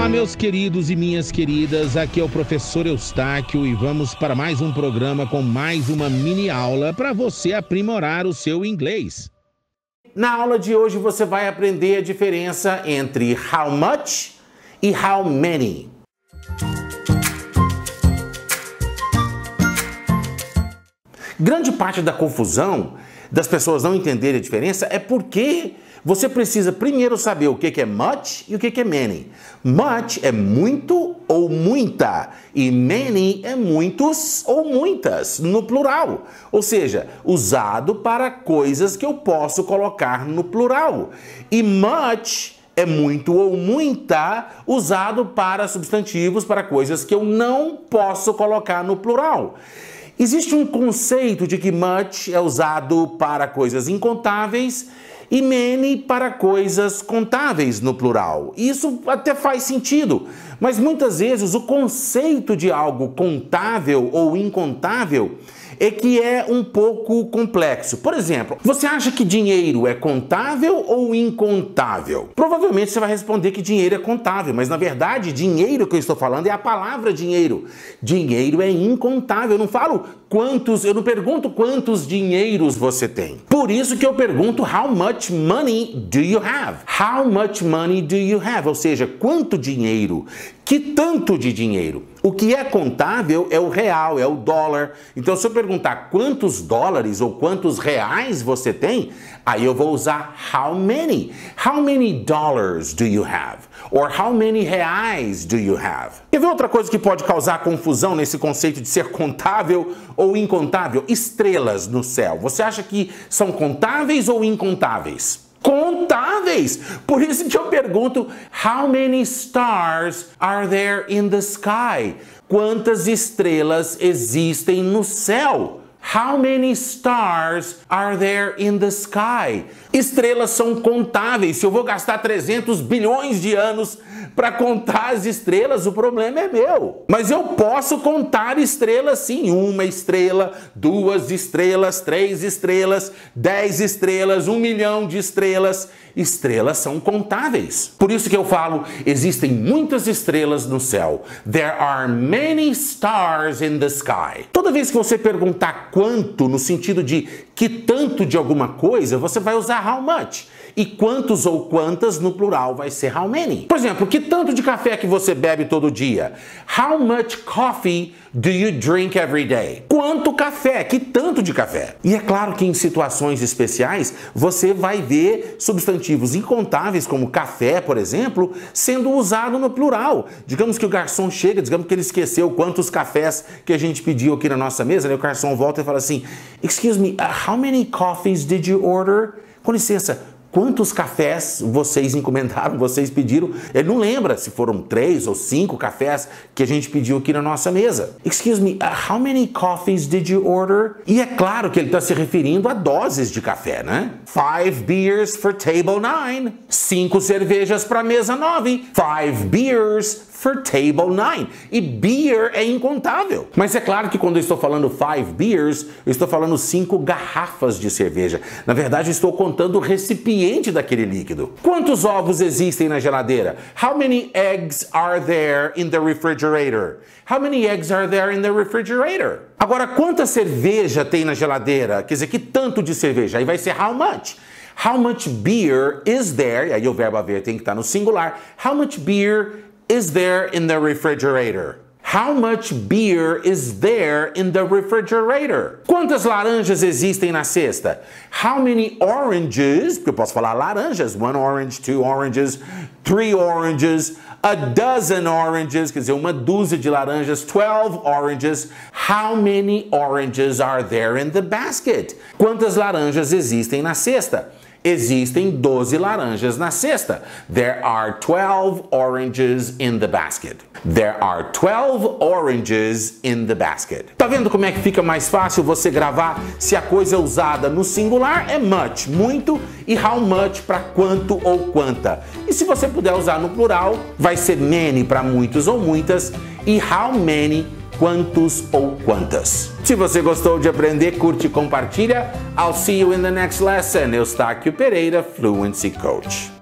Olá, meus queridos e minhas queridas. Aqui é o professor Eustáquio e vamos para mais um programa com mais uma mini aula para você aprimorar o seu inglês. Na aula de hoje você vai aprender a diferença entre how much e how many. Grande parte da confusão das pessoas não entenderem a diferença é porque você precisa primeiro saber o que é much e o que é many. Much é muito ou muita e many é muitos ou muitas, no plural. Ou seja, usado para coisas que eu posso colocar no plural. E much é muito ou muita usado para substantivos, para coisas que eu não posso colocar no plural. Existe um conceito de que much é usado para coisas incontáveis e many para coisas contáveis no plural. Isso até faz sentido, mas muitas vezes o conceito de algo contável ou incontável é que é um pouco complexo. Por exemplo, você acha que dinheiro é contável ou incontável? Provavelmente você vai responder que dinheiro é contável, mas na verdade, dinheiro que eu estou falando é a palavra dinheiro. Dinheiro é incontável. Eu não falo quantos, eu não pergunto quantos dinheiros você tem. Por isso que eu pergunto how much money do you have? How much money do you have? Ou seja, quanto dinheiro? Que tanto de dinheiro? O que é contável é o real, é o dólar. Então, se eu perguntar quantos dólares ou quantos reais você tem, aí eu vou usar how many. How many dollars do you have? Or how many reais do you have? Quer ver outra coisa que pode causar confusão nesse conceito de ser contável ou incontável? Estrelas no céu. Você acha que são contáveis ou incontáveis? Contáveis. Por isso que eu pergunto: How many stars are there in the sky? Quantas estrelas existem no céu? How many stars are there in the sky? Estrelas são contáveis. Se eu vou gastar 300 bilhões de anos para contar as estrelas, o problema é meu. Mas eu posso contar estrelas sim. Uma estrela, duas estrelas, três estrelas, dez estrelas, um milhão de estrelas. Estrelas são contáveis. Por isso que eu falo, existem muitas estrelas no céu. There are many stars in the sky. Toda vez que você perguntar quanto, no sentido de que tanto de alguma coisa, você vai usar how much. E quantos ou quantas no plural vai ser how many. Por exemplo, que tanto de café que você bebe todo dia? How much coffee do you drink every day? Quanto café? Que tanto de café? E é claro que em situações especiais você vai ver substantivos incontáveis como café, por exemplo, sendo usado no plural. Digamos que o garçom chega, digamos que ele esqueceu quantos cafés que a gente pediu aqui na nossa mesa, né? O garçom volta e fala assim: "Excuse me, uh, how many coffees did you order?" Com licença, Quantos cafés vocês encomendaram, vocês pediram? Ele não lembra se foram três ou cinco cafés que a gente pediu aqui na nossa mesa. Excuse me, uh, how many coffees did you order? E é claro que ele está se referindo a doses de café, né? Five beers for table nine. Cinco cervejas para mesa nove. Five beers for table nine. E beer é incontável. Mas é claro que quando eu estou falando five beers, eu estou falando cinco garrafas de cerveja. Na verdade, eu estou contando o recipiente daquele líquido. Quantos ovos existem na geladeira? How many eggs are there in the refrigerator? How many eggs are there in the refrigerator? Agora, quanta cerveja tem na geladeira? Quer dizer, que tanto de cerveja? Aí vai ser how much. How much beer is there? E aí o verbo haver tem que estar no singular. How much beer is there in the refrigerator? How much beer is there in the refrigerator? Quantas laranjas existem na cesta? How many oranges? Porque eu posso falar laranjas. One orange, two oranges, three oranges, a dozen oranges, quer dizer, uma dúzia de laranjas, 12 oranges. How many oranges are there in the basket? Quantas laranjas existem na cesta? Existem 12 laranjas na cesta. There are 12 oranges in the basket. There are 12 oranges in the basket. Tá vendo como é que fica mais fácil você gravar se a coisa usada no singular é much, muito, e how much para quanto ou quanta. E se você puder usar no plural, vai ser many para muitos ou muitas e how many quantos ou quantas. Se você gostou de aprender, curte e compartilha. I'll see you in the next lesson. Eustáquio Pereira, Fluency Coach.